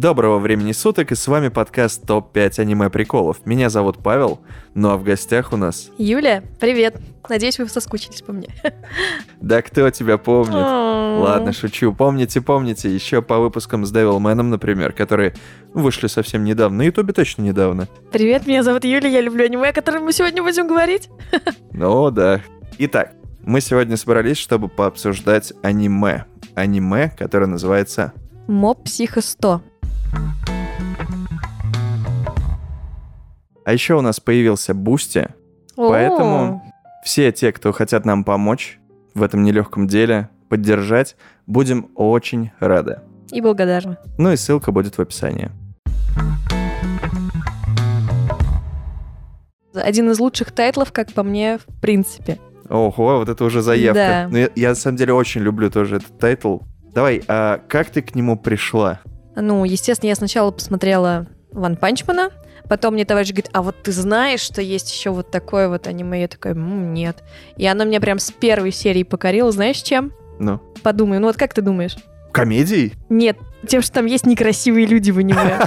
Доброго времени суток, и с вами подкаст ТОП-5 аниме-приколов. Меня зовут Павел, ну а в гостях у нас... Юля, привет. Надеюсь, вы соскучились по мне. Да кто тебя помнит? Ладно, шучу. Помните, помните, еще по выпускам с Девилменом, например, которые вышли совсем недавно. На Ютубе точно недавно. Привет, меня зовут Юля, я люблю аниме, о котором мы сегодня будем говорить. Ну да. Итак, мы сегодня собрались, чтобы пообсуждать аниме. Аниме, которое называется... Моб Психо 100. А еще у нас появился Boosty, поэтому все те, кто хотят нам помочь в этом нелегком деле, поддержать, будем очень рады. И благодарны. Ну и ссылка будет в описании. Один из лучших тайтлов, как по мне, в принципе. Ого, вот это уже заявка. Да. Ну, я, я на самом деле очень люблю тоже этот тайтл. Давай, а как ты к нему пришла? Ну, естественно, я сначала посмотрела Ван Панчмана, потом мне товарищ говорит, а вот ты знаешь, что есть еще вот такое вот аниме? Я такая, «М, нет. И оно меня прям с первой серии покорило, знаешь, чем? Ну, Подумай, ну вот как ты думаешь? комедией? Нет, тем, что там есть некрасивые люди в аниме.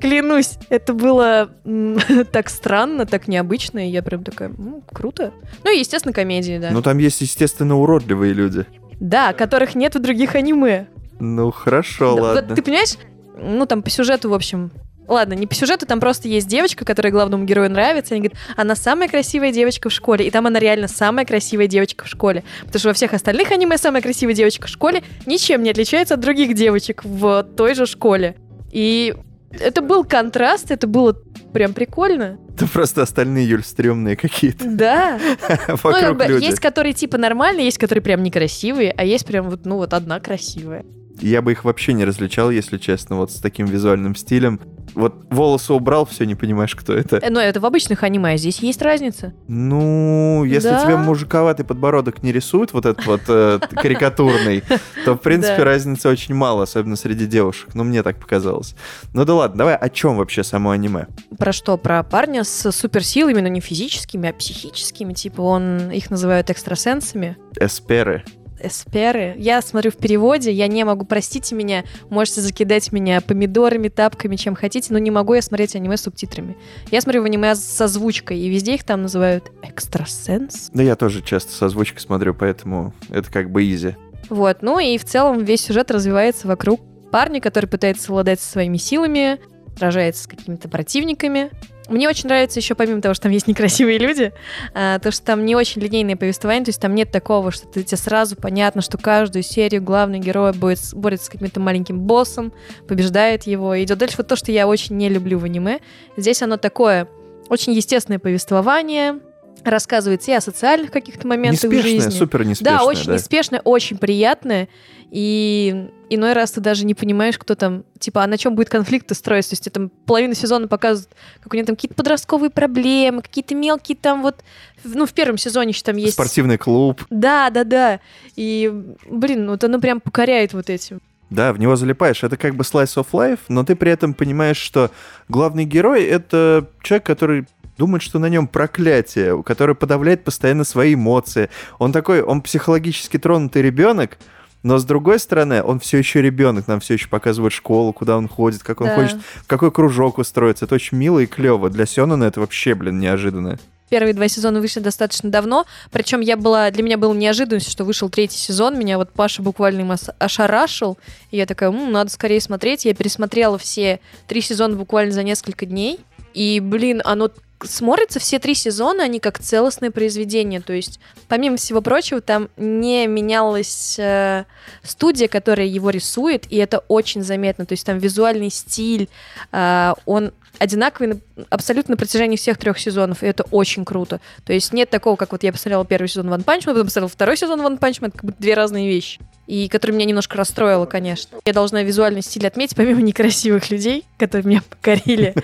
Клянусь, это было так странно, так необычно, и я прям такая, «М, круто. Ну и, естественно, комедии, да. Ну, там есть, естественно, уродливые люди. Да, которых нет в других аниме. Ну, хорошо, Да, ладно. вот ты понимаешь, ну там по сюжету, в общем, Ладно, не по сюжету, там просто есть девочка, которая главному герою нравится, и они говорят, она самая красивая девочка в школе, и там она реально самая красивая девочка в школе. Потому что во всех остальных аниме самая красивая девочка в школе ничем не отличается от других девочек в той же школе. И это был контраст, это было прям прикольно. Это просто остальные, Юль, стрёмные какие-то Да. Ну, как вокруг бы, люди. есть, которые типа нормальные, есть, которые прям некрасивые, а есть прям вот, ну, вот одна красивая. Я бы их вообще не различал, если честно, вот с таким визуальным стилем. Вот волосы убрал, все, не понимаешь, кто это. Э, Но это в обычных аниме, а здесь есть разница. Ну, если Да. тебе мужиковатый подбородок не рисуют, вот этот вот э, карикатурный, то, в принципе, разницы очень мало, особенно среди девушек. Ну, мне так показалось. Ну да ладно, давай, о чем вообще само аниме? Про что? Про парня с суперсилами, но не физическими, а психическими. Типа он, их называют экстрасенсами. Эсперы. Эсперы. Я смотрю в переводе, я не могу, простите меня, можете закидать меня помидорами, тапками, чем хотите, но не могу я смотреть аниме с субтитрами. Я смотрю в аниме с озвучкой, и везде их там называют экстрасенс. Да я тоже часто с озвучкой смотрю, поэтому это как бы изи. Вот, ну и в целом весь сюжет развивается вокруг парня, который пытается совладать со своими силами, сражается с какими-то противниками. Мне очень нравится еще, помимо того, что там есть некрасивые люди, а, то, что там не очень линейное повествование, то есть там нет такого, что ты, тебе сразу понятно, что каждую серию главный герой будет, борется с каким-то маленьким боссом, побеждает его, и идет дальше. Вот то, что я очень не люблю в аниме. Здесь оно такое очень естественное повествование, рассказывается и о социальных каких-то моментах в Неспешная, жизни. супер неспешная. Да, очень неспешная, очень приятная. И иной раз ты даже не понимаешь, кто там, типа, а на чем будет конфликт строиться. То есть там половину сезона показывают, как у него там какие-то подростковые проблемы, какие-то мелкие там вот... Ну, в первом сезоне еще там есть... Спортивный клуб. Да, да, да. И, блин, вот оно прям покоряет вот этим. Да, в него залипаешь. Это как бы slice of life, но ты при этом понимаешь, что главный герой — это человек, который думает, что на нем проклятие, который подавляет постоянно свои эмоции. Он такой, он психологически тронутый ребенок, но с другой стороны, он все еще ребенок, нам все еще показывают школу, куда он ходит, как он Да. хочет, в какой кружок устроиться. Это очень мило и клево. Для Сёнона это вообще, блин, неожиданно. Первые два сезона вышли достаточно давно, причем я была, для меня было неожиданностью, что вышел третий сезон, меня вот Паша буквально им ошарашил, и я такая, «М, надо скорее смотреть, я пересмотрела все три сезона буквально за несколько дней, и, блин, оно смотрится все три сезона, они как целостное произведение, то есть, помимо всего прочего, там не менялась э, студия, которая его рисует, и это очень заметно, то есть там визуальный стиль, э, он одинаковый на- абсолютно на протяжении всех трех сезонов, и это очень круто. То есть нет такого, как вот я посмотрела первый сезон Ван Панчман, потом посмотрела второй сезон Ван Панчман, это как будто две разные вещи. И которые меня немножко расстроило, конечно. Я должна визуальный стиль отметить, помимо некрасивых людей, которые меня покорили.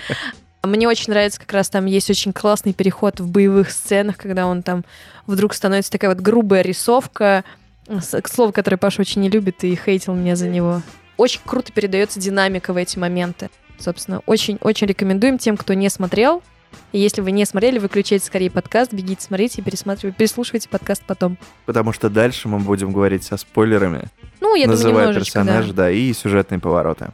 Мне очень нравится, как раз там есть очень классный переход в боевых сценах, когда он там вдруг становится такая вот грубая рисовка, с- к слову, которое Паша очень не любит и хейтил меня за него. Очень круто передается динамика в эти моменты. Собственно, очень-очень рекомендуем тем, кто не смотрел. И если вы не смотрели, выключайте скорее подкаст, бегите, смотрите и пересматривайте, переслушивайте подкаст потом. Потому что дальше мы будем говорить со спойлерами, Ну, я думаю, называя персонажа, да. да, и сюжетные повороты.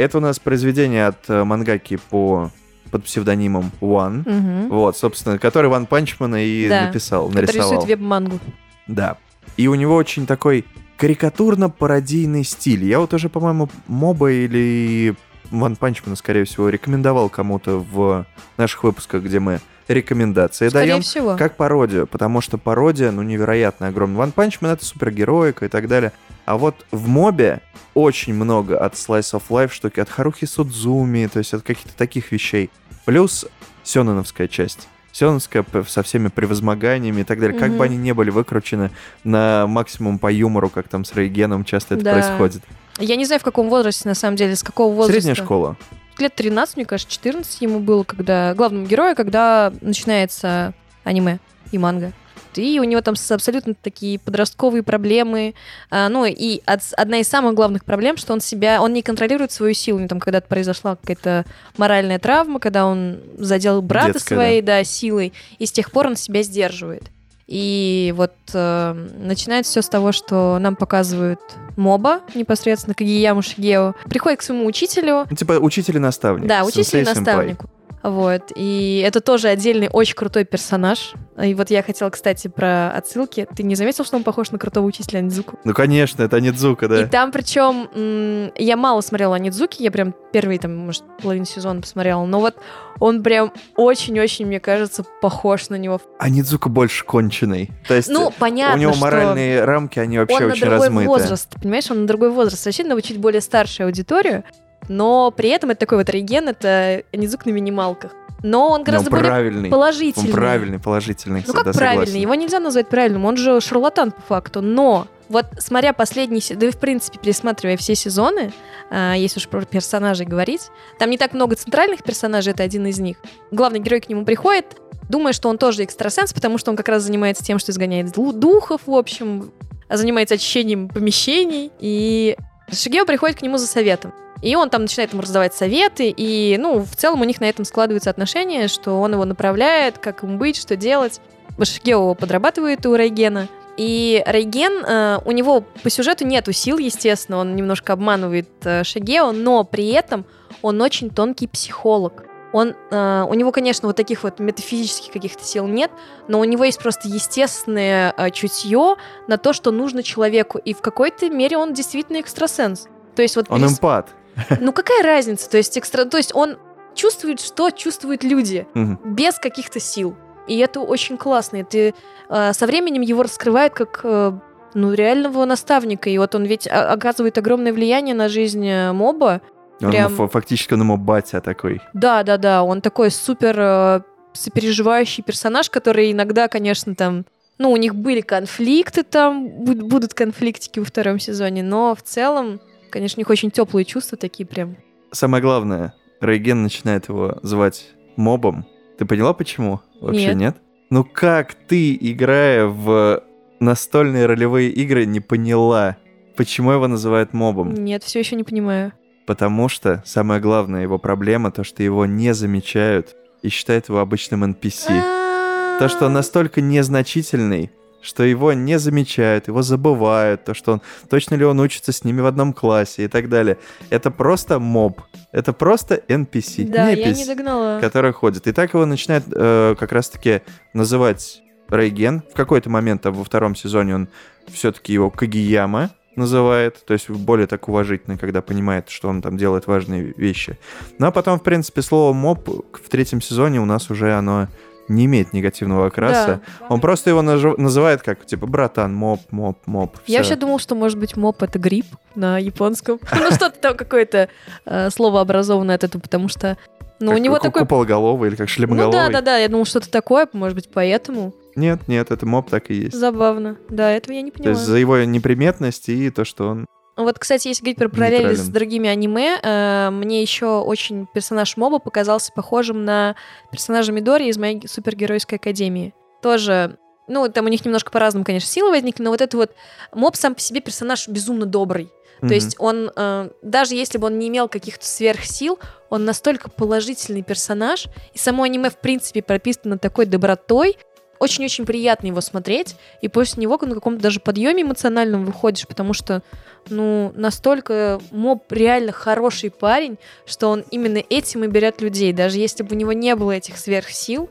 Это у нас произведение от э, мангаки по под псевдонимом One. Мгм. Вот, собственно, который Ван Панчмана и Да. написал, Который нарисовал. рисует веб-мангу. Да. И у него очень такой карикатурно-пародийный стиль. Я вот уже, по-моему, Моба или Ван Панчмана, скорее всего, рекомендовал кому-то в наших выпусках, где мы рекомендации Скорее даем. всего. Как пародию, потому что пародия, ну, невероятно огромная. Ван Панчман — это супергероика и так далее. А вот в мобе очень много от Slice of Life штуки, от Харухи Судзуми, то есть от каких-то таких вещей. Плюс сёнэновская часть. Сёнэновская со всеми превозмоганиями и так далее. Как Мгм. бы они не были выкручены на максимум по юмору, как там с Рейгеном часто это Да. происходит. Я не знаю, в каком возрасте, на самом деле, с какого возраста. Средняя школа. Лет 13, мне кажется, 14 ему было, когда главному герою, когда начинается аниме и манга. И у него там абсолютно такие подростковые проблемы. А, ну и одна из самых главных проблем, что он себя, он не контролирует свою силу. У него там когда-то произошла какая-то моральная травма, когда он задел брата Детская, своей, да. силой, и с тех пор он себя сдерживает. И вот э, начинается все с того, что нам показывают моба, непосредственно Кагияму Шигео, приходит к своему учителю, Ну, типа учитель и наставник. да, учитель и Сенсей-сэмпай. наставнику. Вот. И это тоже отдельный очень крутой персонаж. И вот я хотела, кстати, про отсылки. Ты не заметил, что он похож на крутого учителя Анидзуку? Ну, конечно, это Нидзука, да. И там причем я мало смотрела Анидзуки, я прям первый, там, может, половину сезона посмотрела, но вот он прям очень-очень, мне кажется, похож на него. А Нидзука больше конченый. То есть Ну, понятно, у него что моральные рамки, они вообще он на очень другой размыты. возраст, понимаешь, он на другой возраст. Рассчитан на чуть более старшую аудиторию, но при этом это такой вот реген, это Анидзук на минималках. Но он Но гораздо он более положительный. Он правильный, положительный. Ну как да, правильный? согласен. Его нельзя назвать правильным, он же шарлатан по факту. Но вот смотря последний, да и в принципе пересматривая все сезоны, а, если уж про персонажей говорить, там не так много центральных персонажей, это один из них. Главный герой к нему приходит, думая, что он тоже экстрасенс, потому что он как раз занимается тем, что изгоняет ду- духов, в общем, занимается очищением помещений. И Шигео приходит к нему за советом. И он там начинает ему раздавать советы, и, ну, в целом у них на этом складываются отношения, что он его направляет, как ему быть, что делать. Шигео подрабатывает у Рейгена. И Рейген, э, у него по сюжету нету сил, естественно, он немножко обманывает э, Шигео, но при этом он очень тонкий психолог. Он, э, у него, конечно, вот таких вот метафизических каких-то сил нет, но у него есть просто естественное э, чутье на то, что нужно человеку, и в какой-то мере он действительно экстрасенс. То есть вот Он перес- эмпат. ну какая разница? То есть, экстра... то есть он чувствует, что чувствуют люди, Мгм. без каких-то сил. И это очень классно. Ты э, со временем его раскрывает как э, ну, реального наставника. И вот он ведь а, оказывает огромное влияние на жизнь э, моба. Он Прям- фа- фактически он ему батя такой. Да, да, да. Он такой супер э, сопереживающий персонаж, который иногда, конечно, там. Ну, у них были конфликты там, буд- будут конфликтики во втором сезоне, но в целом, конечно, у них очень теплые чувства такие прям. Самое главное, Рейген начинает его звать мобом. Ты поняла, почему? Вообще Нет. нет? Ну как ты, играя в настольные ролевые игры, не поняла, почему его называют мобом? Нет, все еще не понимаю. Потому что самая главная его проблема, то, что его не замечают и считают его обычным NPC. То, что он настолько незначительный, что его не замечают, его забывают, то, что он точно ли он учится с ними в одном классе и так далее. Это просто моб. Это просто NPC. Да, я непись, не догнала. который ходит. И так его начинает э, как раз-таки называть Рейген. В какой-то момент там, во втором сезоне он все-таки его Кагияма называет, то есть более так уважительно, когда понимает, что он там делает важные вещи. Ну а потом, в принципе, слово моб в третьем сезоне у нас уже оно не имеет негативного окраса. Да. Он просто его нажи- называет как, типа, братан, моб, моб, моб. Я вообще думал, что, может быть, моп — это грипп на японском. Ну, что-то там какое-то э, слово образованное от этого, потому что... Ну, у него такой... Купологоловый или как Ну шлемоголовый. да, да, да, я думал, что-то такое, может быть, поэтому. Нет, нет, это моб так и есть. Забавно. Да, этого я не То поняла. есть за его неприметность и то, что он... Вот, кстати, если говорить про параллели с другими аниме, э, мне еще очень персонаж Моба показался похожим на персонажа Мидори из моей супергеройской академии. Тоже, ну, там у них немножко по-разному, конечно, силы возникли, но вот это вот Моб сам по себе персонаж безумно добрый. То Мгм. есть он, э, даже если бы он не имел каких-то сверхсил, он настолько положительный персонаж, и само аниме, в принципе, прописано такой добротой, очень-очень приятно его смотреть, и после него на каком-то даже подъеме эмоциональном выходишь, потому что, ну, настолько Моб реально хороший парень, что он именно этим и берет людей. Даже если бы у него не было этих сверхсил,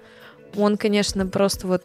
он, конечно, просто вот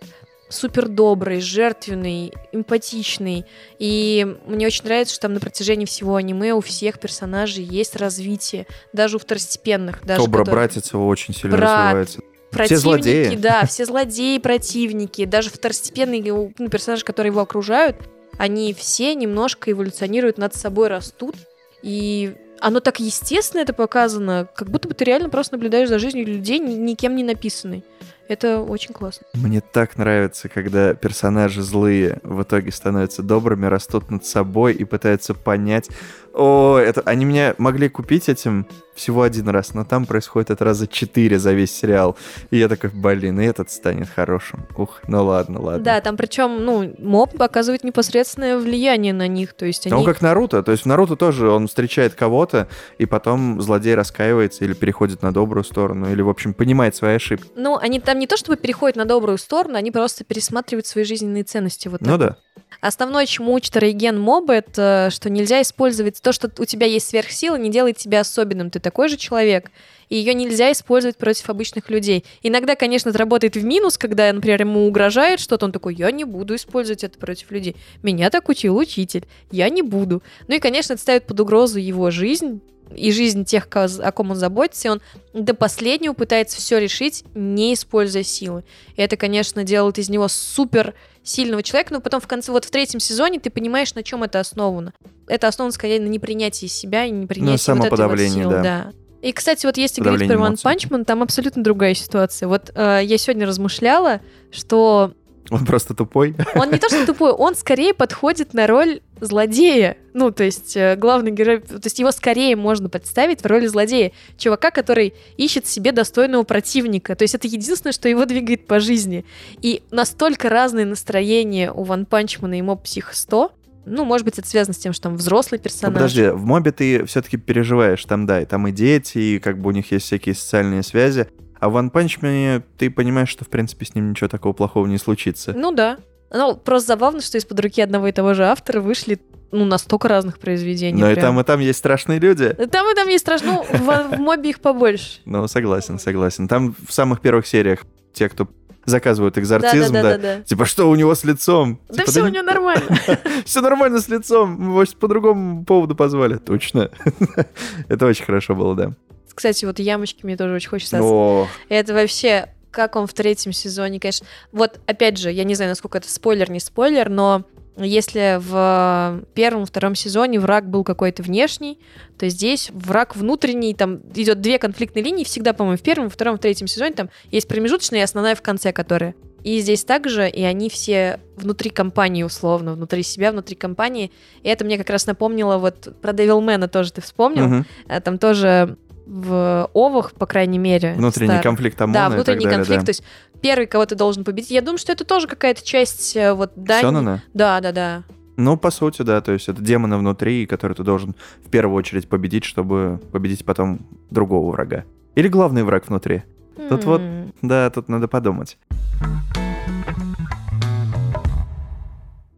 супер добрый, жертвенный, эмпатичный. И мне очень нравится, что там на протяжении всего аниме у всех персонажей есть развитие, даже у второстепенных. Даже Кобра которые- братец его очень сильно Брат. развивается. Противники, злодеи. да, все злодеи, противники, даже второстепенные ну, персонажи, которые его окружают, они все немножко эволюционируют, над собой растут, и оно так естественно это показано, как будто бы ты реально просто наблюдаешь за жизнью людей, ни- никем не написанной. Это очень классно. Мне так нравится, когда персонажи злые в итоге становятся добрыми, растут над собой и пытаются понять. О, это они меня могли купить этим всего один раз, но там происходит это раза четыре за весь сериал. И я такой, блин, и этот станет хорошим. Ух, ну ладно, ладно. Да, там причем, ну, моб оказывает непосредственное влияние на них, то есть они... Он как Наруто, то есть в Наруто тоже он встречает кого-то, и потом злодей раскаивается или переходит на добрую сторону, или, в общем, понимает свои ошибки. Ну, они там не то чтобы переходят на добрую сторону, они просто пересматривают свои жизненные ценности. Вот Ну так да. Основное, чему учит Рейген Моба, это что нельзя использовать то, что у тебя есть сверхсила, не делает тебя особенным. Ты такой же человек, и ее нельзя использовать против обычных людей. Иногда, конечно, это работает в минус, когда, например, ему угрожает что-то, он такой, я не буду использовать это против людей. Меня так учил учитель, я не буду. Ну и, конечно, это ставит под угрозу его жизнь, и жизнь тех, о ком он заботится, и он до последнего пытается все решить, не используя силы. И это, конечно, делает из него супер сильного человека, но потом в конце, вот в третьем сезоне ты понимаешь, на чем это основано. Это основано скорее на непринятии себя и непринятии вот этой вот самоподавлении, силы, да. да. И, кстати, вот если говорить про One. Punch Man, там абсолютно другая ситуация. Вот э, я сегодня размышляла, что Он просто тупой. он не то что тупой, он скорее подходит на роль злодея. Ну, то есть э, главный герой, то есть его скорее можно представить в роли злодея. Чувака, который ищет себе достойного противника. То есть это единственное, что его двигает по жизни. И настолько разные настроения у Ван Панчмана и Моб Псих 100. Ну, может быть, это связано с тем, что там взрослый Ну, персонаж. подожди, в мобе ты все-таки переживаешь, там, да, и там и дети, и как бы у них есть всякие социальные связи. А в One Punch Man ты понимаешь, что, в принципе, с ним ничего такого плохого не случится. Ну да. Ну, просто забавно, что из-под руки одного и того же автора вышли ну, настолько разных произведений. Но и прям. там, и там есть страшные люди. Там и там есть страшно, ну, в, в мобе их побольше. Ну, согласен, согласен. Там в самых первых сериях те, кто заказывают экзорцизм, да, Да-да-да-да-да. Типа, что у него с лицом? Да Типа, все у него нормально. Все нормально с лицом. Его по другому поводу позвали. Точно. Это очень хорошо было, да. Кстати, вот ямочки мне тоже очень хочется. О, Это вообще, как он в третьем сезоне, конечно. Вот, опять же, я не знаю, насколько это спойлер, не спойлер, но если в первом, втором сезоне враг был какой-то внешний, то здесь враг внутренний, там идет две конфликтные линии, всегда, по-моему, в первом, втором, в третьем сезоне там есть промежуточная и основная в конце, которая. И здесь также, и они все внутри компании, условно, внутри себя, внутри компании. И это мне как раз напомнило, вот про Девилмена тоже ты вспомнил. А Там тоже в Овах, по крайней мере. Внутренний старых. конфликт ОМОНа Да, внутренний далее, конфликт. да. То есть первый, кого ты должен победить. Я думаю, что это тоже какая-то часть э, вот дань. Сёнэна? Да, да, да. Ну, по сути, да, то есть это демоны внутри, которые ты должен в первую очередь победить, чтобы победить потом другого врага. Или главный враг внутри. Тут вот- Да, тут надо подумать.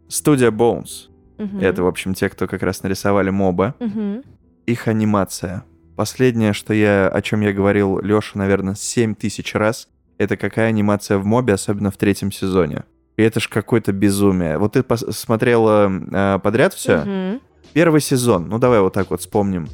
Студия Bones. мгм. Это, в общем, те, кто как раз нарисовали моба. Мгм. Их анимация. Последнее, что я, о чем я говорил Леша, наверное, 7 тысяч раз, это какая анимация в мобе, особенно в третьем сезоне. И это ж какое-то безумие. Вот ты пос- смотрела э, подряд все? Мгм. Первый сезон, ну давай вот так вот вспомним.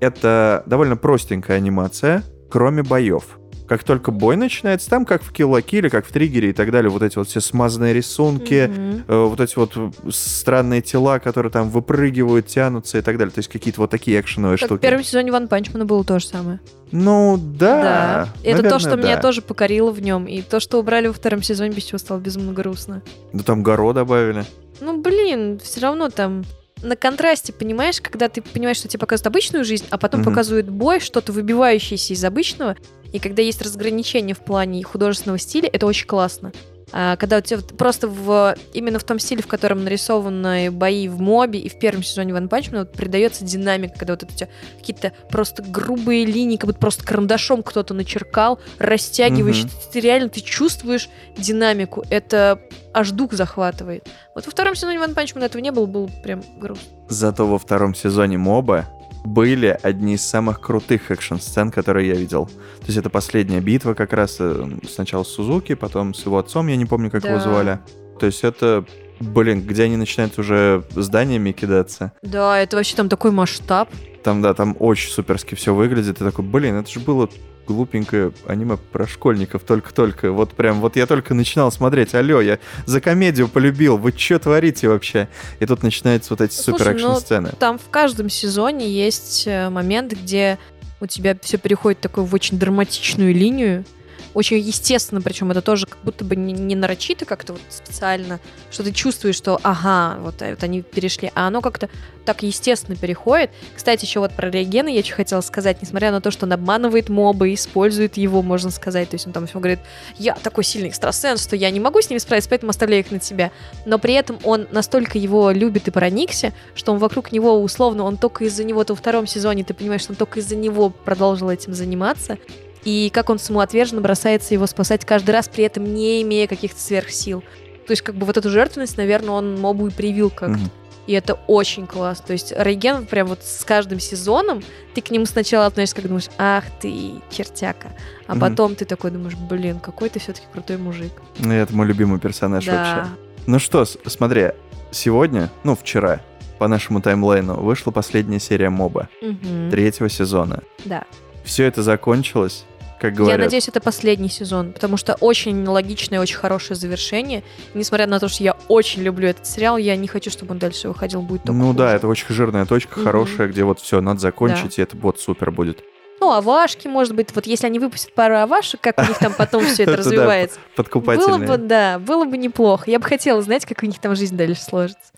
Это довольно простенькая анимация, кроме боев. Как только бой начинается, там как в Kill, как в Триггере и так далее, вот эти вот все смазанные рисунки, Мгм. э, вот эти вот странные тела, которые там выпрыгивают, тянутся и так далее. То есть какие-то вот такие экшеновые Как в штуки. первом сезоне Ван Панчмана было то же самое. Ну да. Это то, наверное, что меня да. тоже покорило в нем. И то, что убрали во втором сезоне, без чего стало безумно грустно. Да там Горо добавили. Ну, блин, все равно там на контрасте, понимаешь, когда ты понимаешь, что тебе показывают обычную жизнь, а потом Мгм. показывают бой, что-то выбивающееся из обычного, и когда есть разграничение в плане художественного стиля, это очень классно. А, когда у тебя просто в, именно в том стиле, в котором нарисованы бои в мобе и в первом сезоне Ван Панчмана вот придается динамика, когда вот это у тебя какие-то просто грубые линии, как будто просто карандашом кто-то начеркал, растягиваешь, Мгм. ты, ты реально ты чувствуешь динамику. Это аж дух захватывает. Вот во втором сезоне Ван Панчмана этого не было, было прям грустно. Зато во втором сезоне моба были одни из самых крутых экшн-сцен, которые я видел. То есть это последняя битва как раз э, сначала с Сузуки, потом с его отцом, я не помню, как его Да. звали. То есть это, блин, где они начинают уже зданиями кидаться. Да, это вообще там такой масштаб. Там, да, там очень суперски все выглядит. И такой, блин, это же было глупенькое аниме про школьников только-только. Вот прям, вот я только начинал смотреть. Алло, я за комедию полюбил. Вы что творите вообще? И тут начинаются вот эти Слушай, супер ну, экшн-сцены. Там в каждом сезоне есть э, момент, где у тебя все переходит в такую в очень драматичную линию. Очень естественно, причем это тоже как будто бы не, не нарочито как-то вот специально, что ты чувствуешь, что ага, вот, э, вот они перешли, а оно как-то так естественно переходит. Кстати, еще вот про Рейгена я еще хотела сказать, несмотря на то, что он обманывает моба, использует его, можно сказать, то есть он там все говорит, я такой сильный экстрасенс, что я не могу с ними справиться, поэтому оставляю их на тебя. Но при этом он настолько его любит и проникся, что он вокруг него условно, он только из-за него, то во втором сезоне ты понимаешь, что он только из-за него продолжил этим заниматься, и как он самоотверженно бросается его спасать каждый раз, при этом не имея каких-то сверхсил. То есть, как бы вот эту жертвенность, наверное, он мобу и привил как-то. Мгм. И это очень классно. То есть Рейген прям вот с каждым сезоном ты к нему сначала относишься, как думаешь, ах ты, чертяка. А Мгм. потом ты такой думаешь, блин, какой ты все-таки крутой мужик. Ну, это мой любимый персонаж да. вообще. Ну что, смотри, сегодня, ну, вчера, по нашему таймлайну, вышла последняя серия моба Мгм. третьего сезона. Да. Все это закончилось, как говорят. Я надеюсь, это последний сезон, потому что очень логичное, очень хорошее завершение. И несмотря на то, что я очень люблю этот сериал, я не хочу, чтобы он дальше выходил, будет только Ну да, хуже. это очень жирная точка, Мгм. хорошая, где вот все, надо закончить, и это вот супер будет. Ну, авашки, может быть, вот если они выпустят пару авашек, как у них там потом все это да, развивается. Было Подкупательные. бы, да, было бы неплохо. Я бы хотела знать, как у них там жизнь дальше сложится.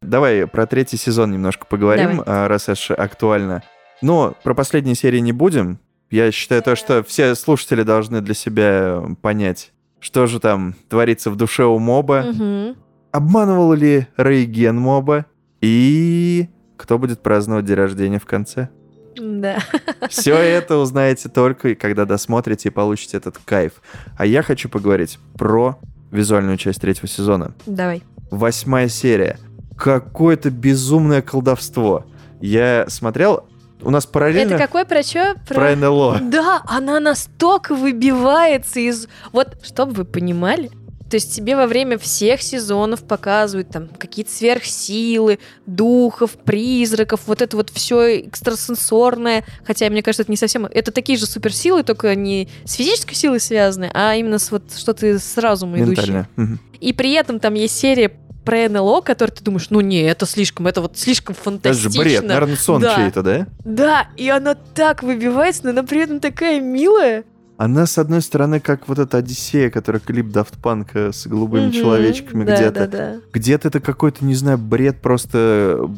Давай про третий сезон немножко поговорим, Давай. а, раз аж актуально. Но про последние серии не будем. Я считаю то, что все слушатели должны для себя понять, что же там творится в душе у моба, Мгм. обманывал ли Рейген моба и кто будет праздновать день рождения в конце. Да. Все это узнаете только, когда досмотрите и получите этот кайф. А я хочу поговорить про визуальную часть третьего сезона. Давай. Восьмая серия. Какое-то безумное колдовство. Я смотрел, у нас параллельно Это какой про чё? про НЛО. Да, она настолько выбивается из... Вот, чтобы вы понимали, то есть тебе во время всех сезонов показывают там какие-то сверхсилы, духов, призраков, вот это вот все экстрасенсорное. Хотя, мне кажется, это не совсем... Это такие же суперсилы, только не с физической силой связаны, а именно с вот что-то с разумом. Ментально. Мгм. И при этом там есть серия про НЛО, который ты думаешь, ну не, это слишком, это вот слишком Это фантастично. же бред, наверное, сон Да. чей-то, да? Да, и она так выбивается, но она при этом такая милая. Она, с одной стороны, как вот эта Одиссея, которая клип Daft Punk с голубыми Мгм, человечками да, где-то. Да, да. Где-то это какой-то, не знаю, бред просто,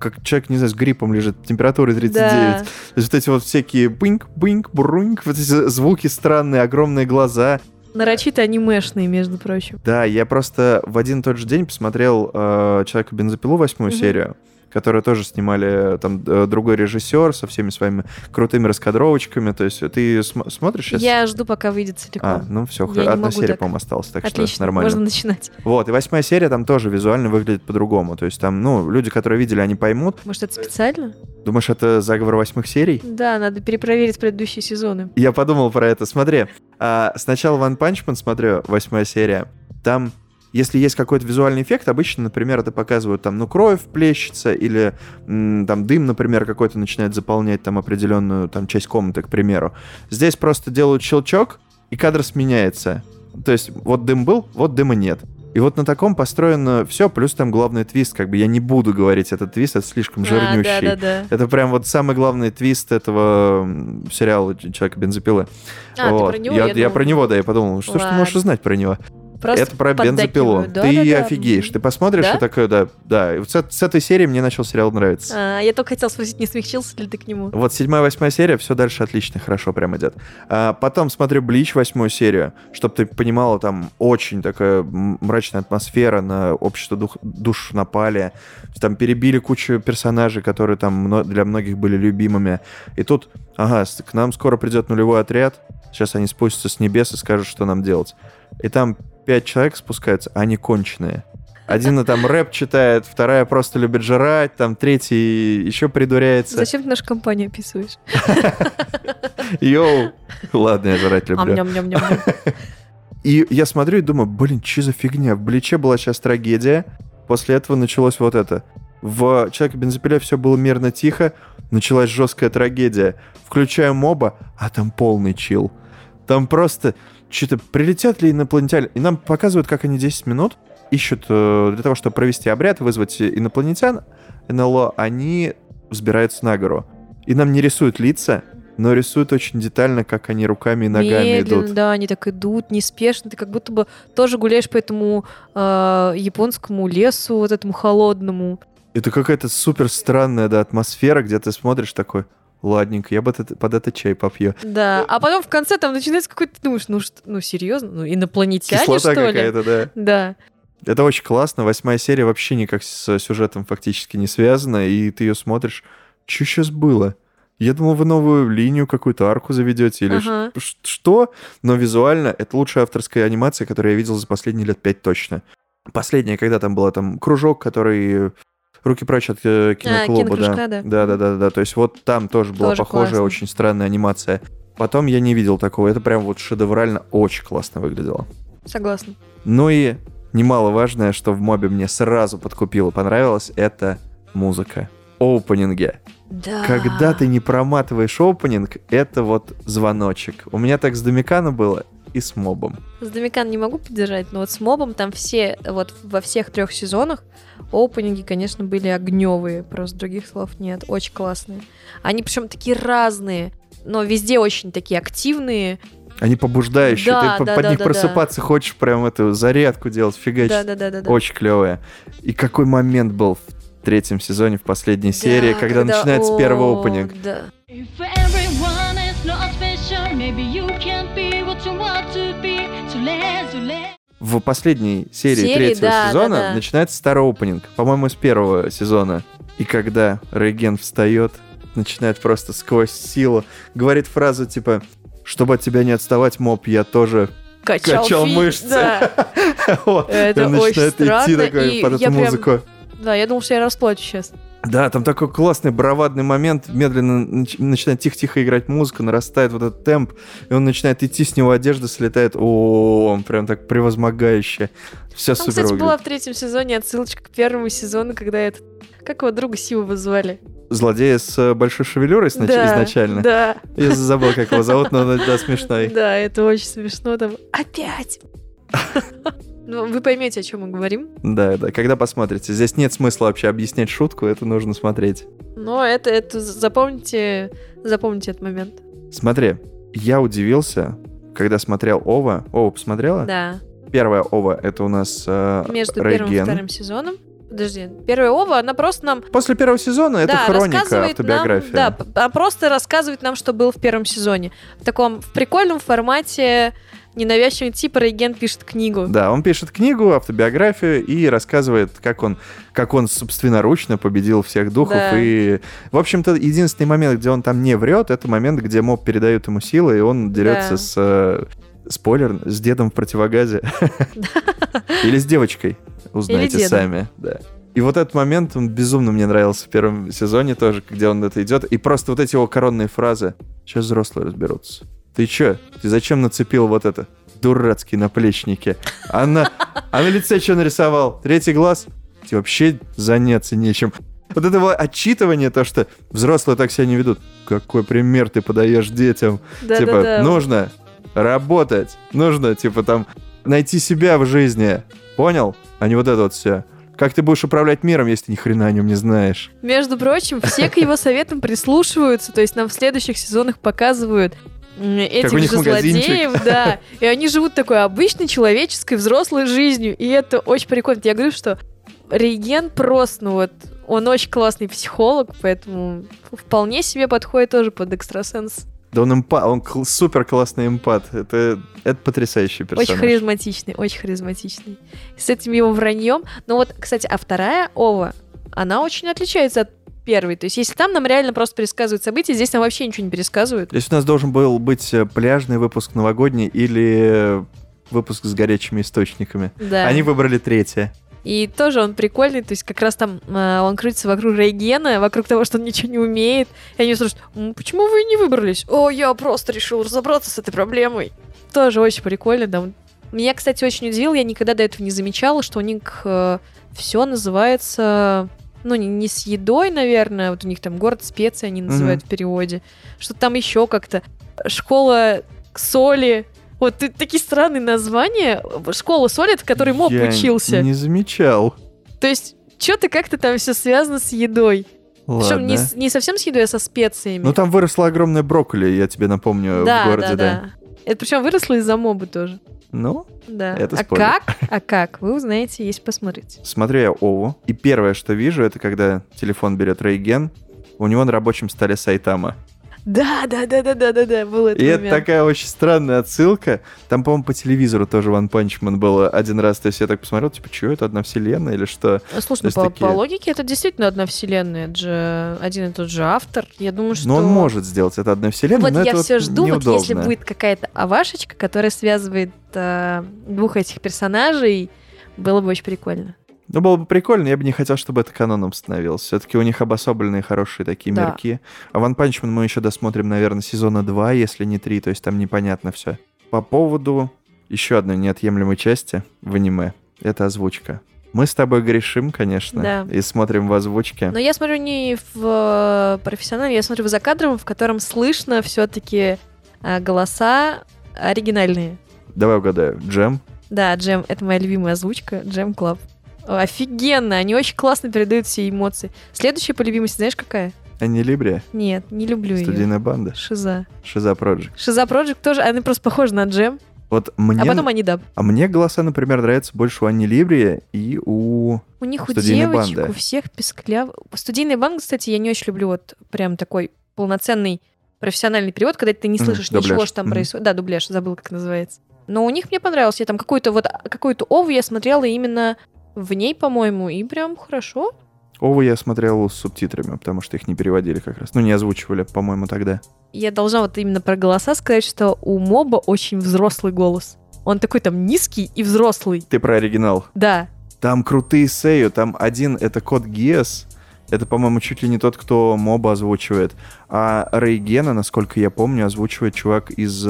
как человек, не знаю, с гриппом лежит, температурой 39. Да. То есть вот эти вот всякие бынк, бынк, бруньк, вот эти звуки странные, огромные глаза. Нарочито анимешные, между прочим. Да, я просто в один и тот же день посмотрел э, «Человека бензопилу» восьмую Мгм. серию, которую тоже снимали э, там э, другой режиссер со всеми своими крутыми раскадровочками. То есть ты см- смотришь сейчас? Я жду, пока выйдет целиком. А, ну все, Я одна серия, так. по-моему, осталась, так Отлично, что нормально. можно начинать. Вот, и восьмая серия там тоже визуально выглядит по-другому. То есть там, ну, люди, которые видели, они поймут. Может, это специально? Думаешь, это заговор восьмых серий? Да, надо перепроверить предыдущие сезоны. Я подумал про это. Смотри, а, сначала Ван Панчман смотрю, восьмая серия. Там, если есть какой-то визуальный эффект, обычно, например, это показывают там, ну, кровь плещется, или там дым, например, какой-то начинает заполнять там определенную там часть комнаты, к примеру. Здесь просто делают щелчок, и кадр сменяется. То есть вот дым был, вот дыма нет. И вот на таком построено все, плюс там главный твист, как бы я не буду говорить этот твист, это слишком А, жирнющий. да, да, да. Это прям вот самый главный твист этого сериала «Человека бензопилы». А, Вот. ты про него? Я, Я я думала- про него, да, я подумал, что ж ты можешь знать про него? Просто это про бензопилу. Да, ты да, да. офигеешь. Ты посмотришь Да? и такой, да, да. И вот с, с этой серии мне начал сериал нравиться. А, я только хотел спросить, не смягчился ли ты к нему? Вот седьмая, восьмая серия, все дальше отлично, хорошо прям идет. А потом смотрю Блич, восьмую серию, чтобы ты понимала, там очень такая мрачная атмосфера на общество дух, душ напали. Там перебили кучу персонажей, которые там для многих были любимыми. И тут, ага, к нам скоро придет нулевой отряд, сейчас они спустятся с небес и скажут, что нам делать. И там пять человек спускаются, а они конченые. Один там рэп читает, вторая просто любит жрать, там третий еще придуряется. Зачем ты нашу компанию описываешь? Йоу. Ладно, я жрать люблю. И я смотрю и думаю, блин, что за фигня? В Бличе была сейчас трагедия, после этого началось вот это. В Человеке бензопиле все было мирно тихо, началась жесткая трагедия. Включаю моба, а там полный чил. Там просто что-то прилетят ли инопланетяне. И нам показывают, как они 10 минут ищут э, для того, чтобы провести обряд, вызвать инопланетян, НЛО, они взбираются на гору. И нам не рисуют лица, но рисуют очень детально, как они руками и ногами Медленно, идут. да, они так идут, неспешно. Ты как будто бы тоже гуляешь по этому э, японскому лесу, вот этому холодному. Это какая-то супер странная да, атмосфера, где ты смотришь такой, ладненько, я бы это- под это чай попью. Да, а потом в конце там начинается какой-то, ты думаешь, ну, что, ну серьезно, ну инопланетяне, Кислота что ли? какая-то, да. Да. Это очень классно. Восьмая серия вообще никак с сюжетом фактически не связана, и ты ее смотришь, что сейчас было? Я думал, вы новую линию, какую-то арку заведете или Ага. что? Но визуально это лучшая авторская анимация, которую я видел за последние лет пять точно. Последняя, когда там была там кружок, который руки прочь от э, киноклуба, кинокружка, да. да. да, да, да, да. То есть вот там тоже была Тоже похожая, классно. очень странная анимация. Потом я не видел такого. Это прям вот шедеврально очень классно выглядело. Согласна. Ну и немаловажное, что в мобе мне сразу подкупило, понравилось, это музыка. Оупенинги. Да. Когда ты не проматываешь опенинг, это вот звоночек. У меня так с Домикана было и с мобом. С Домикан не могу поддержать, но вот с Мобом там все, вот во всех трех сезонах опенинги, конечно, были огневые, просто других слов нет, очень классные. Они причем такие разные, но везде очень такие активные. Они побуждающие, Да, ты да, под да, них да, просыпаться хочешь, прям эту зарядку делать, фигачить. Да-да-да-да. Очень клевые. И какой момент был в третьем сезоне, в последней серии, когда, начинается первый о, опенинг. Да. If everyone is not special, maybe you can't be what you want to В последней серии, Серии, третьего да, сезона да, да. начинается старый опенинг, по-моему, из первого сезона. И когда Рейген встает, начинает просто сквозь силу, говорит фразу типа «Чтобы от тебя не отставать, моб, я тоже Качал, качал фи- мышцы». Да, Вот, Это и он очень начинает идти странно, такой и под эту прям- музыку. да, я думал, что я расплачу сейчас. Да, там такой классный бравадный момент, медленно нач- начинает тихо-тихо играть музыка, нарастает вот этот темп, и он начинает идти, с него одежда слетает, о, он прям так превозмогающе. Все Там, супер кстати, выглядит. была в третьем сезоне отсылочка к первому сезону, когда этот... Как его друга Сивова звали? Злодея с э, большой шевелюрой снач- Да, изначально. Да, Я забыл, как его зовут, но он, да, смешной. да, это очень смешно там. Опять! Ну, вы поймете, о чем мы говорим. Да, да, когда посмотрите. Здесь нет смысла вообще объяснять шутку, это нужно смотреть. Но это, это запомните, запомните этот момент. Смотри, я удивился, когда смотрел Ова. Ова посмотрела? Да. Первая Ова, это у нас э, Между первым и Рейген. вторым сезоном. Подожди, первая Ова, она просто нам После первого сезона это да, хроника, автобиография. Нам, да, п- а просто рассказывает нам, что было в первом сезоне. В таком, в прикольном формате ненавязчивый типа Рейген пишет книгу. Да, он пишет книгу, автобиографию и рассказывает, как он, как он собственноручно победил всех духов. Да. И, в общем-то, единственный момент, где он там не врет, это момент, где моб передает ему силы, и он дерется Да. с... э, спойлер, с дедом в противогазе. Или с девочкой. Узнаете сами. Да. И вот этот момент, он безумно мне нравился в первом сезоне тоже, где он это идет. И просто вот эти его коронные фразы. Сейчас взрослые разберутся. Ты чё? Ты зачем нацепил вот это? Дурацкие наплечники. А на, а на лице что нарисовал? Третий глаз? Тебе вообще заняться нечем. Вот это его отчитывание, то, что взрослые так себя не ведут. Какой пример ты подаешь детям? Да, типа, да, да. нужно работать, нужно, типа, там, найти себя в жизни. Понял? А не вот это вот все. Как ты будешь управлять миром, если ты ни хрена о нем не знаешь? Между прочим, все к его советам прислушиваются, то есть нам в следующих сезонах показывают, этих же магазинчик. злодеев, да. И они живут такой обычной человеческой взрослой жизнью. И это очень прикольно. Я говорю, что Рейген просто, ну вот, он очень классный психолог, поэтому вполне себе подходит тоже под экстрасенс. Да он эмпат, он супер классный эмпат. Это, это потрясающий персонаж. Очень харизматичный, очень харизматичный. С этим его враньем. Ну вот, кстати, а вторая Ова, она очень отличается от первой. То есть, если там нам реально просто пересказывают события, здесь нам вообще ничего не пересказывают. Здесь у нас должен был быть э, пляжный выпуск новогодний или э, выпуск с горячими источниками. Да. Они выбрали третье. И тоже он прикольный, то есть как раз там э, он крутится вокруг Рейгена, вокруг того, что он ничего не умеет. И они «М, почему вы не выбрались? О, я просто решил разобраться с этой проблемой. Тоже очень прикольно, да. Меня, кстати, очень удивило, я никогда до этого не замечала, что у них все называется, ну, не, не с едой, наверное, вот у них там город специй они называют в переводе, что там еще как-то школа соли, вот ты- такие странные названия. Школа соли, в которой моб Я учился. не замечал. То есть, что-то как-то там все связано с едой. Причем Ладно. не, с- не совсем с едой, а со специями. Ну там выросла огромная брокколи, я тебе напомню, да, в городе, да, да. да. Это причем выросло из-за моба тоже. Ну, Да. Это а спойлер. как? А как? Вы узнаете, если посмотрите. смотрю я Ову, и первое, что вижу, это когда телефон берет Рейген, у него на рабочем столе Сайтама. Да, да, да, да, да, да, да, был этот И это момент. такая очень странная отсылка. Там, по-моему, по телевизору тоже One Punch Man было один раз. То есть я так посмотрел, типа, что это, одна вселенная или что? А, Слушай, ну по, такие- по логике это действительно одна вселенная. Это же один и тот же автор. Я думаю, что... Но он может сделать это одна вселенная, Вот но я это все вот жду, вот если неудобно. будет какая-то авашечка, которая связывает э, двух этих персонажей, было бы очень прикольно. Ну, было бы прикольно, я бы не хотел, чтобы это каноном становилось. Все-таки у них обособленные хорошие такие Да. мерки. А Punch Man мы еще досмотрим, наверное, сезона 2, если не 3, то есть там непонятно все. По поводу еще одной неотъемлемой части в аниме. Это озвучка. Мы с тобой грешим, конечно, Да. и смотрим в озвучке. Но я смотрю не в э, профессиональном, я смотрю в закадровом, в котором слышно все-таки голоса оригинальные. Давай угадаю. Джем? Да, Джем, это моя любимая озвучка, Jam Club. Офигенно, они очень классно передают все эмоции. Следующая по любимости, знаешь, какая? AniLibria? Нет, не люблю ее. Студийная банда? Shiza. Shiza Project. Shiza Project тоже, они просто похожи на Джем, Вот мне... а потом они даб. А мне голоса, например, нравятся больше у Анилибрия и у... У них у девочек, банды. у всех пескляв... Студийный банк, кстати, я не очень люблю вот прям такой полноценный профессиональный перевод, когда ты не слышишь дубляж. ничего, что там Мгм. происходит. Да, дубляж, забыл, как называется. Но у них мне понравилось. Я там какую-то вот какую-то ову я смотрела именно в ней, по-моему, и прям хорошо. Ову я смотрел с субтитрами, потому что их не переводили как раз. Ну, не озвучивали, по-моему, тогда. Я должна вот именно про голоса сказать, что у моба очень взрослый голос. Он такой там низкий и взрослый. Ты про оригинал. Да, Там крутые сею, там один это код Гиас, это, по-моему, чуть ли не тот, кто моба озвучивает. А Рейгена, насколько я помню, озвучивает чувак из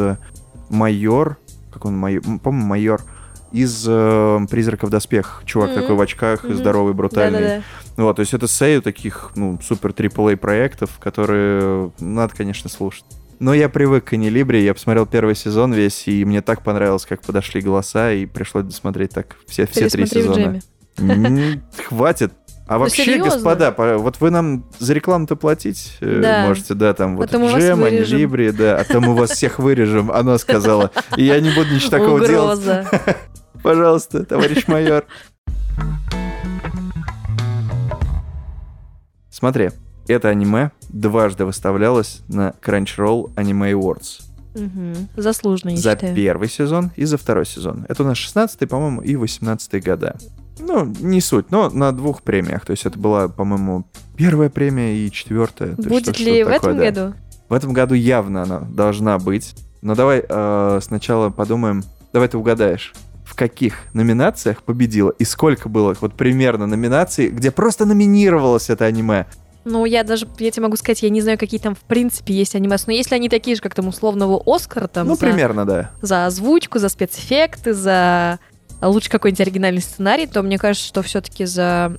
Майор, как он, майор, по-моему, Майор, из э, «Призрака в доспех». Чувак Мгм. такой в очках, Мгм. здоровый, брутальный. да-да-да. Вот, то есть это сею таких, ну, супер AAA проектов, которые надо, конечно, слушать. Но я привык к Анилибре, я посмотрел первый сезон весь, и мне так понравилось, как подошли голоса, и пришлось досмотреть так все, все три сезона. Хватит. А Ну, вообще, серьезно? господа, по- вот вы нам за рекламу-то платить э, Да. можете, да, там вот вас джем. Анилибре, да, а то мы вас всех вырежем, она сказала. И я не буду ничего такого делать. Пожалуйста, товарищ майор. Смотри, это аниме дважды выставлялось на Crunchyroll Anime Awards. Мгм. Заслуженно, я за считаю. первый сезон и за второй сезон. Это у нас 16 по-моему, и 18 года. Ну, не суть, но на двух премиях. То есть это была, по-моему, первая премия и четвертая. Есть Будет ли в этом такое, да. году? В этом году явно она должна быть. Но давай э, сначала подумаем, давай ты угадаешь, в каких номинациях победила и сколько было вот примерно номинаций, где просто номинировалось это аниме. Ну, я даже, я тебе могу сказать, я не знаю, какие там в принципе есть анимации, но если они такие же, как там условного Оскара, там, ну, за, примерно, да. за озвучку, за спецэффекты, за лучше какой-нибудь оригинальный сценарий, то мне кажется, что все-таки за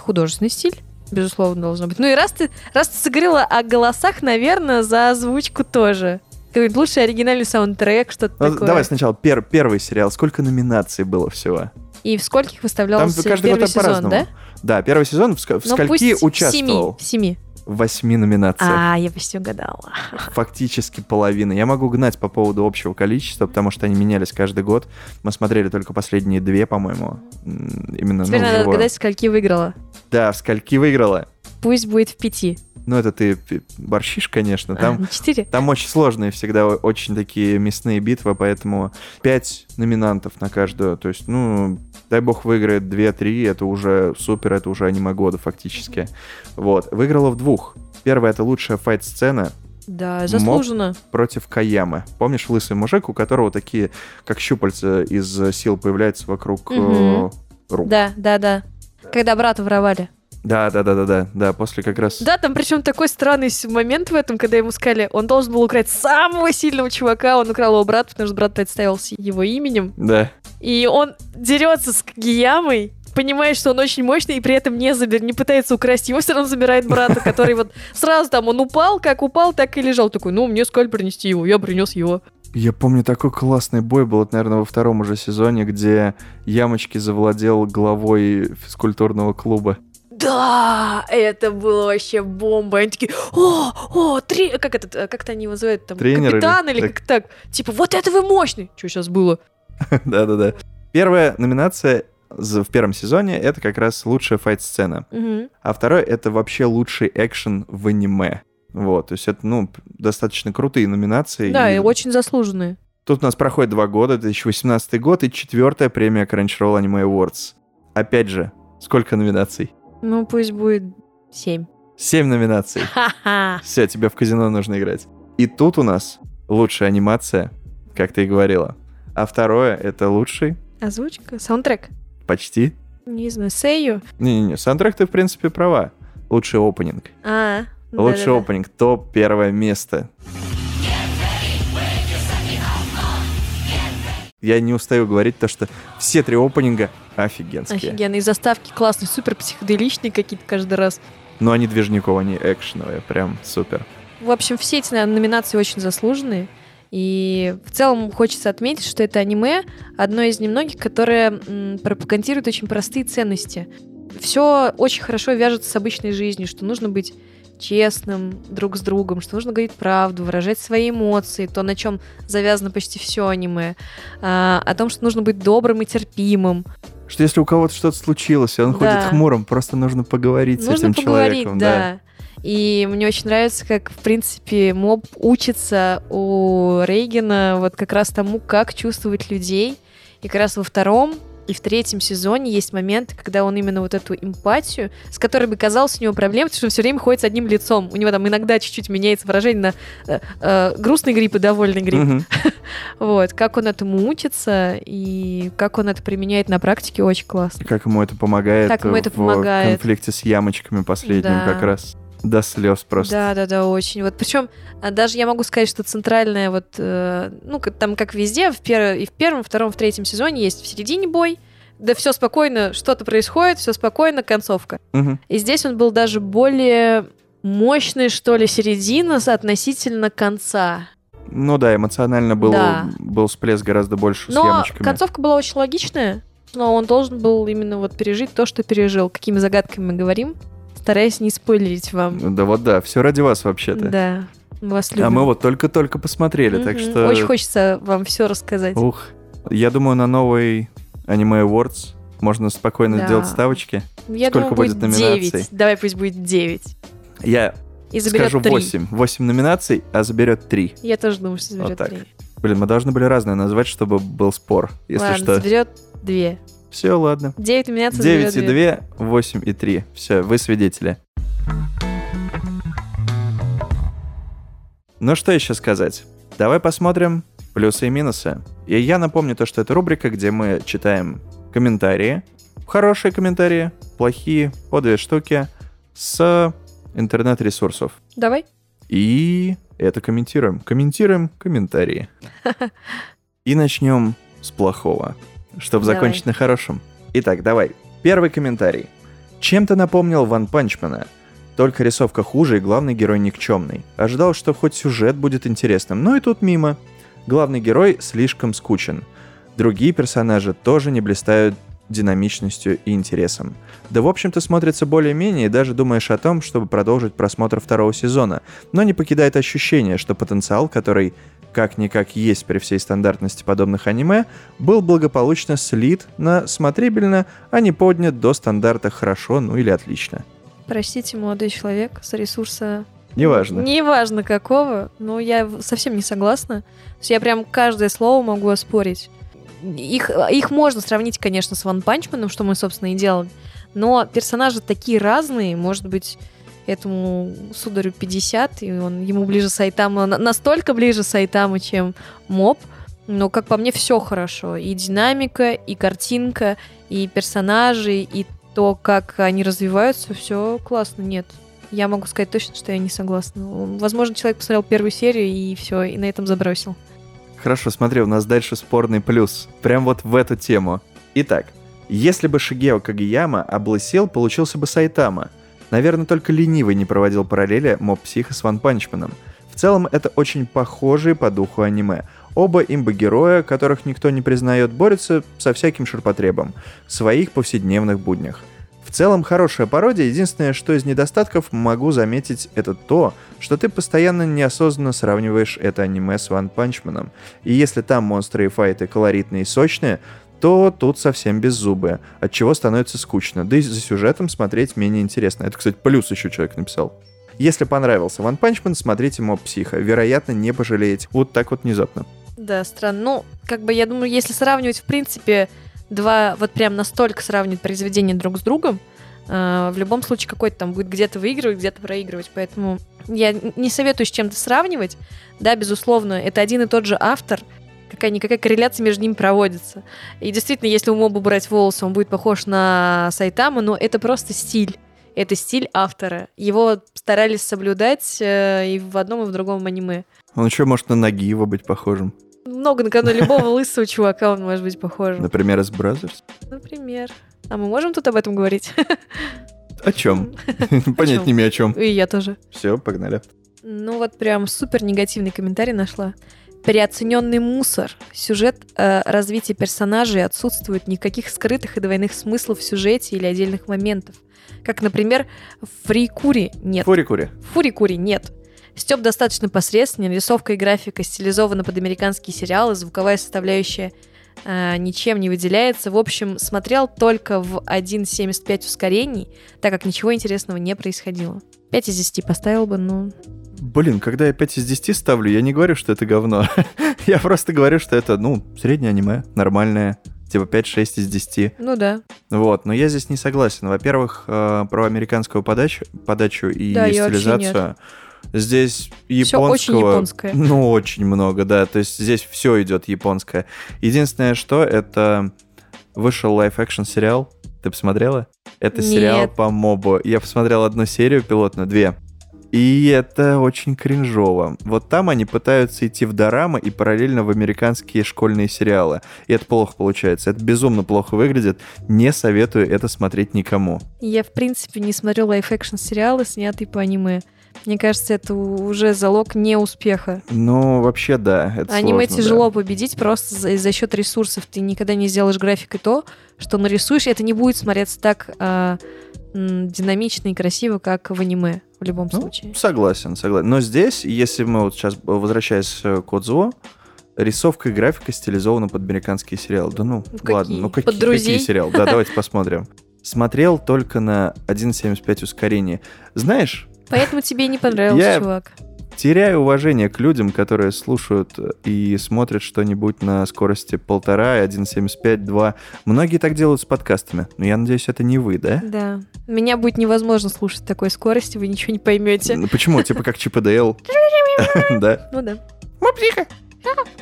художественный стиль, безусловно, должно быть. Ну и раз ты, раз ты заговорила о голосах, наверное, за озвучку тоже. Какой-нибудь лучший оригинальный саундтрек, что-то Ну, такое. давай сначала пер- первый сериал. Сколько номинаций было всего? И в скольких Там выставлялся каждый первый год сезон, да? Да, первый сезон в, в Ну, скольки пусть участвовал? Семи. Семи. Восьми номинациях. А, я почти угадала. Фактически половина. Я могу гнать по поводу общего количества, потому что они менялись каждый год. Мы смотрели только последние две, по-моему. Именно, Теперь ну, надо отгадать, скольки выиграла. Да, скольки выиграла? Пусть будет в пяти. Ну, это ты борщишь, конечно. А, Там, четыре? там очень сложные всегда, очень такие мясные битвы, поэтому пять номинантов на каждую. То есть, ну, дай бог выиграет 2-3, это уже супер, это уже аниме года фактически. Вот. Выиграла в двух. Первая — это лучшая файт-сцена Да, заслуженно. против Каямы. Помнишь лысый мужик, у которого такие, как щупальца из сил появляются вокруг э, Мгм. рук? Да, да, да. Когда брата воровали. Да, да, да, да, да, да, после как раз... Да, там причем такой странный момент в этом, когда ему сказали, он должен был украсть самого сильного чувака, он украл его брата, потому что брат представился его именем, Да. и он дерется с Кагиямой, понимает, что он очень мощный, и при этом не, забер... не пытается украсть его, все равно забирает брата, который вот сразу там, он упал, как упал, так и лежал. Такой, ну, мне сказали принести его, я принес его. Я помню, такой классный бой был, это, наверное, во втором уже сезоне, где Ямочки завладел главой физкультурного клуба. Да, это было вообще бомба. Они такие, о, о, три... Как это, э, как-то они его называют там? Тренер или- Капитан или так. как так? Типа, вот это вы мощный. Что сейчас было? Да-да-да. Первая номинация в первом сезоне — это как раз лучшая файт-сцена. А второй — это вообще лучший экшен в аниме. Вот, то есть это, ну, достаточно крутые номинации. Да, И и очень заслуженные. Тут у нас проходит два года, 2018 год и четвертая премия Crunchyroll Anime Awards. Опять же, сколько номинаций? Ну, пусть будет семь. Семь номинаций. Все, тебе в казино нужно играть. И тут у нас лучшая анимация, как ты и говорила. А второе — это лучший, Озвучка? Саундтрек? почти. Не знаю, Сейю? Не-не-не, саундтрек ты, в принципе, права. Лучший опенинг. А, Лучший да-да-да. опенинг, топ первое место. Я не устаю говорить то, что все три опенинга офигенские. Офигенно. И заставки классные, супер психоделичные какие-то каждый раз. Но они движниковые, они экшеновые, прям супер. В общем, все эти наверное, номинации очень заслуженные. И в целом хочется отметить, что это аниме одно из немногих, которое м, пропагандирует очень простые ценности. Все очень хорошо вяжется с обычной жизнью, что нужно быть честным друг с другом, что нужно говорить правду, выражать свои эмоции, то, на чем завязано почти все аниме, А, о том, что нужно быть добрым и терпимым, Что если у кого-то что-то случилось, и он Да. ходит хмурым, просто нужно поговорить с Нужно этим поговорить, человеком. да. И мне очень нравится, как, в принципе, моб учится у Рейгена вот как раз тому, как чувствовать людей. И как раз во втором и в третьем сезоне есть моменты, когда он именно вот эту эмпатию, с которой бы казалось у него проблема, потому что он все время ходит с одним лицом. У него там иногда чуть-чуть меняется выражение на э, э, грустный грипп и довольный грипп. Мгм. Вот. Как он этому учится и как он это применяет на практике, очень классно. Как ему это помогает Как ему это в помогает. конфликте с ямочками последним Да. как раз. До слез просто. Да, да, да, очень. Вот причем даже я могу сказать, что центральная вот, э, ну там как везде в пер... и в первом, втором, в третьем сезоне есть в середине бой, да все спокойно, что-то происходит, все спокойно, концовка. Мгм. И здесь он был даже более мощный, что ли, середина с- относительно конца. Ну да, эмоционально был, Да. был всплеск гораздо больше с Но ямочками. концовка была очень логичная, но он должен был именно вот пережить то, что пережил. Какими загадками мы говорим, стараясь не спойлерить вам. Да вот да, все ради вас вообще-то. Да, вас любим. А мы вот только-только посмотрели, так что... Очень хочется вам все рассказать. Ух, я думаю, на новый Anime Awards можно спокойно Да. сделать ставочки. Я сколько думаю, будет будет номинаций? 9. Давай пусть будет 9. Я И скажу 3. 8. 8 номинаций, а заберет 3. Я тоже думаю, что заберет Вот так. 3. Блин, мы должны были разные назвать, чтобы был спор. Если Ладно, что. заберет 2. Все, ладно. 9 номинаций 9 и заберет 2, 8 и 3. Все, вы свидетели. Ну что еще сказать? Давай посмотрим плюсы и минусы. И я напомню то, что это рубрика, где мы читаем комментарии. Хорошие комментарии, плохие, по две штуки, с интернет-ресурсов. 2. Давай. И это комментируем. Комментируем комментарии. И начнем с плохого, чтобы Давай. закончить на хорошем. Итак, давай. Первый комментарий. Чем-то напомнил Ван Панчмана. Только рисовка хуже и главный герой никчемный. Ожидал, что хоть сюжет будет интересным, но и тут мимо. Главный герой слишком скучен. Другие персонажи тоже не блистают динамичностью и интересом. Да, в общем-то, смотрится более-менее и даже думаешь о том, чтобы продолжить просмотр второго сезона, но не покидает ощущение, что потенциал, который как-никак есть при всей стандартности подобных аниме, был благополучно слит на смотрибельно, а не поднят до стандарта хорошо, ну или отлично. Простите, молодой человек, с ресурса... Неважно. Неважно какого, но я совсем не согласна. То есть я прям каждое слово могу оспорить. Их, их можно сравнить, конечно, с Ван Панчманом, что мы, собственно, и делали. Но персонажи такие разные, может быть, этому сударю 50, и он ему ближе Сайтама, на- настолько ближе Сайтама, чем Моб. Но, как по мне, все хорошо. И динамика, и картинка, и персонажи, и то, как они развиваются, все классно. Нет, я могу сказать точно, что я не согласна. Возможно, человек посмотрел первую серию и все, и на этом забросил. Хорошо, смотри, у нас дальше спорный плюс. Прям вот в эту тему. Итак, если бы Шигео Кагияма облысел, получился бы Сайтама. Наверное, только ленивый не проводил параллели Моб Психа с Ван Панчманом. В целом, это очень похожие по духу аниме. Оба имбо-героя, которых никто не признает, борются со всяким ширпотребом в своих повседневных буднях. В целом, хорошая пародия. Единственное, что из недостатков могу заметить, это то, что ты постоянно неосознанно сравниваешь это аниме с Ван Панчманом. И если там монстры и файты колоритные и сочные, то тут совсем без зубы, от чего становится скучно. Да и за сюжетом смотреть менее интересно. Это, кстати, плюс еще человек написал. Если понравился Ван Панчман, смотрите Моб Психа. Вероятно, не пожалеете. Вот так вот внезапно. Да, странно. Ну, как бы я думаю, если сравнивать, в принципе, два, вот прям настолько сравнивать произведения друг с другом, э, в любом случае какой-то там будет где-то выигрывать, где-то проигрывать. Поэтому я не советую с чем-то сравнивать. Да, безусловно, это один и тот же автор, какая-никакая корреляция между ними проводится. И действительно, если у Моба брать волосы, он будет похож на Сайтама, но это просто стиль. Это стиль автора. Его старались соблюдать э, и в одном, и в другом аниме. Он еще может на Нагиева быть похожим. Много на на любого лысого чувака он может быть похожим. Например, из Brothers. Например. А мы можем тут об этом говорить? О чем? Понять не имею о чем. И я тоже. Все, погнали. Ну вот прям супер негативный комментарий нашла. Переоцененный мусор. Сюжет э, развития персонажей отсутствует никаких скрытых и двойных смыслов в сюжете или отдельных моментов. Как, например, в Фрикури нет. Фури-кури. В Фурикури нет. Степ достаточно посредственен, рисовка и графика стилизованы под американские сериалы, звуковая составляющая э, ничем не выделяется. В общем, смотрел только в 1.75 ускорений, так как ничего интересного не происходило. 5 из 10 поставил бы, ну... Блин, когда я 5 из 10 ставлю, я не говорю, что это говно. я просто говорю, что это, ну, среднее аниме, нормальное. Типа 5-6 из 10. Ну да. Вот, но я здесь не согласен. Во-первых, э, про американскую подачу, подачу и Да, стилизацию. Здесь японского... очень японское. Ну, очень много, да. То есть здесь все идет японское. Единственное, что это вышел live-action сериал. Ты посмотрела? Это сериал Нет. по мобу. Я посмотрел одну серию пилотную, две. И это очень кринжово. Вот там они пытаются идти в дорамы и параллельно в американские школьные сериалы. И это плохо получается. Это безумно плохо выглядит. Не советую это смотреть никому. Я, в принципе, не смотрю live-action сериалы, снятые по аниме. Мне кажется, это уже залог неуспеха. Ну, вообще, да. Это Аниме сложно, тяжело да. победить просто за, за счет ресурсов. Ты никогда не сделаешь графикой то, что нарисуешь, и это не будет смотреться так м, динамично и красиво, как в аниме в любом Ну, случае. Согласен, согласен. Но здесь, если мы вот сейчас, возвращаясь э, к Отзуо, рисовка и графика стилизованы под американские сериалы. Да ну, Ну, ладно, какие? ну какие, Под друзей? какие сериалы? Да, давайте посмотрим. Смотрел только на 1.75 ускорение. Знаешь, Поэтому тебе не понравился, Я- чувак. Теряю уважение к людям, которые слушают и смотрят что-нибудь на скорости полтора, 1.75, 2. Многие так делают с подкастами. Но я надеюсь, это не вы, да? Да. Меня будет невозможно слушать такой скорости, вы ничего не поймете. Ну, Почему? Типа как Дейл? Да. Ну да.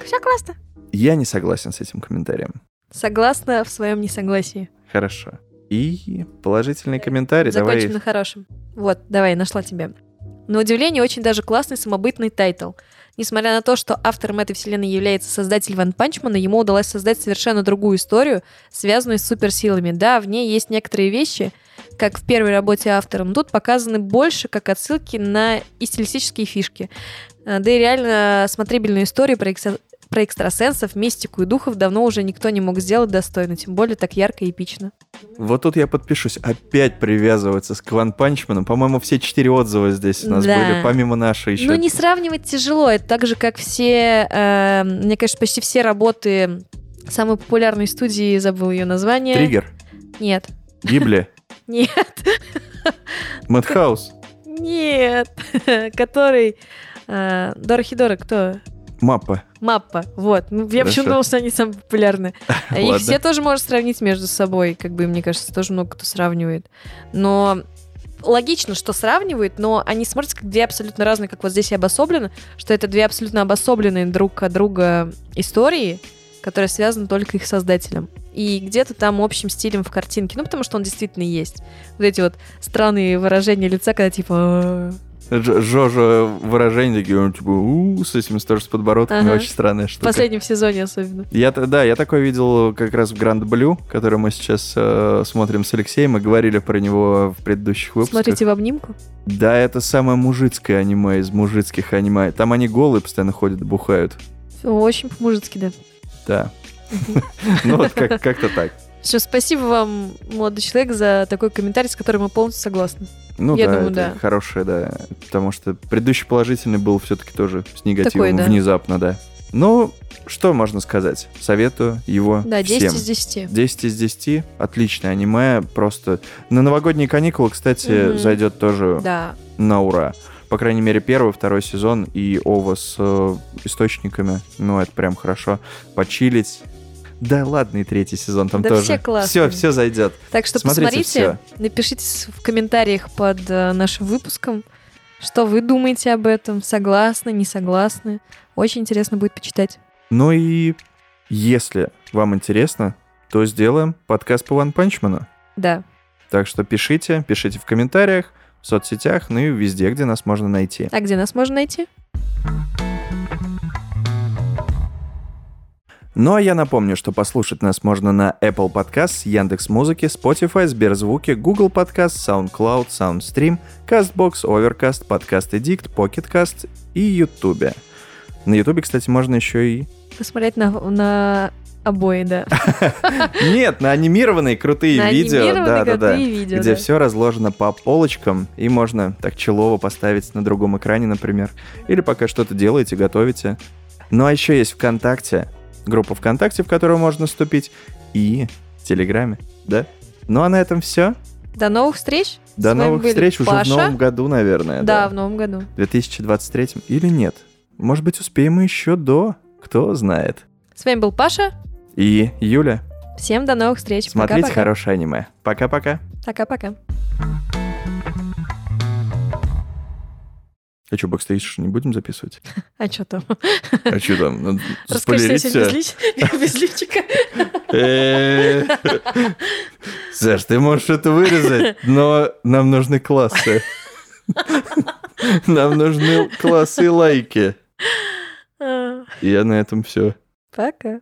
Все классно. Я не согласен с этим комментарием. Согласна в своем несогласии. Хорошо. И положительный комментарий. Давай. Закончим на хорошем. Вот, давай, нашла тебя. На удивление, очень даже классный самобытный тайтл. Несмотря на то, что автором этой вселенной является создатель Ван Панчмана, ему удалось создать совершенно другую историю, связанную с суперсилами. Да, в ней есть некоторые вещи, как в первой работе автора, но тут показаны больше как отсылки на и стилистические фишки. А, Да и реально смотрибельную историю про, про экстрасенсов, мистику и духов давно уже никто не мог сделать достойно, тем более так ярко и эпично. Вот тут я подпишусь. Опять привязывается к Ван Панчману. По-моему, все четыре отзыва здесь у нас Да. были, помимо нашей еще. Ну, не сравнивать тяжело. Это так же, как все, э, мне кажется, почти все работы самой популярной студии, забыл ее название. Триггер, Нет. Гибли, Нет. Madhouse, Нет. Который... э, Дорохи Дора, кто? Маппа. Маппа. Вот. Ну, Я почему думала, что они самые популярные. Их все тоже можно сравнить между собой. Как бы, мне кажется, тоже много кто сравнивает. Но логично, что сравнивают, но они смотрятся как две абсолютно разные, как вот здесь и обособлено, что это две абсолютно обособленные друг от друга истории, которые связаны только их создателем. И где-то там общим стилем в картинке. Ну, потому что он действительно есть. Вот эти вот странные выражения лица, когда типа... Жожа выражение такие, он типа, «У-у-у», с этим тоже с подбородками, Ага. очень странная В штука. последнем сезоне особенно. Я, да, я такой видел как раз в Гранд Блю, который мы сейчас э, смотрим с Алексеем, мы говорили про него в предыдущих выпусках. Смотрите в обнимку. Да, это самое мужицкое аниме из мужицких аниме. Там они голые постоянно ходят, бухают. Очень по-мужицки, да. Да. Ну вот как- как-то так. Все, спасибо вам, молодой человек, за такой комментарий, с которым мы полностью согласны. Ну Я да, думаю, это да. хорошее, да. Потому что предыдущий положительный был все-таки тоже с негативом Такой, да. внезапно, да. Ну, что можно сказать? Советую его Да, 10 всем. из 10. 10 из 10. Отличное аниме. Просто на новогодние каникулы, кстати, Мгм. зайдет тоже Да. на ура. По крайней мере, первый, второй сезон и ова с э, источниками. Ну, это прям хорошо. Почилить. Да ладно, и третий сезон там Да тоже. все классные. Все, все зайдет. Так что Смотрите посмотрите, напишите с- в комментариях под э, нашим выпуском, что вы думаете об этом, согласны, не согласны. Очень интересно будет почитать. Ну и если вам интересно, то сделаем подкаст по Ван Панчману. Да. Так что пишите, пишите в комментариях, в соцсетях, ну и везде, где нас можно найти. А где нас можно найти? Ну а я напомню, что послушать нас можно на Apple Podcasts, Яндекс Музыки, Spotify, Сберзвуки, Google Podcasts, SoundCloud, SoundStream, CastBox, Overcast, Podcast Addict, Pocket Cast и YouTube. На YouTube, кстати, можно еще и... Посмотреть на, на обои, да. Нет, на анимированные крутые на видео. анимированные Да, да, да. видео, Где да. все разложено по полочкам, и можно так челово поставить на другом экране, например. Или пока что-то делаете, готовите. Ну а еще есть ВКонтакте, группа ВКонтакте, в которую можно вступить, и в Телеграме, да? Ну а на этом все. До новых встреч. До С новых встреч уже Паша. в новом году, наверное. Да, в новом году. В 2023 или нет? Может быть, успеем еще до, кто знает. С вами был Паша. И Юля, Всем до новых встреч. смотрите Пока-пока. хорошее аниме. Пока-пока. Пока-пока. А что, бэкстейдж не будем записывать? А что там? А что там? Надо Расскажи, сегодня без лиф- без лифчика. Э, Саш, ты можешь это вырезать, но нам нужны классы. Нам нужны классы и лайки. А, я на этом все. Пока.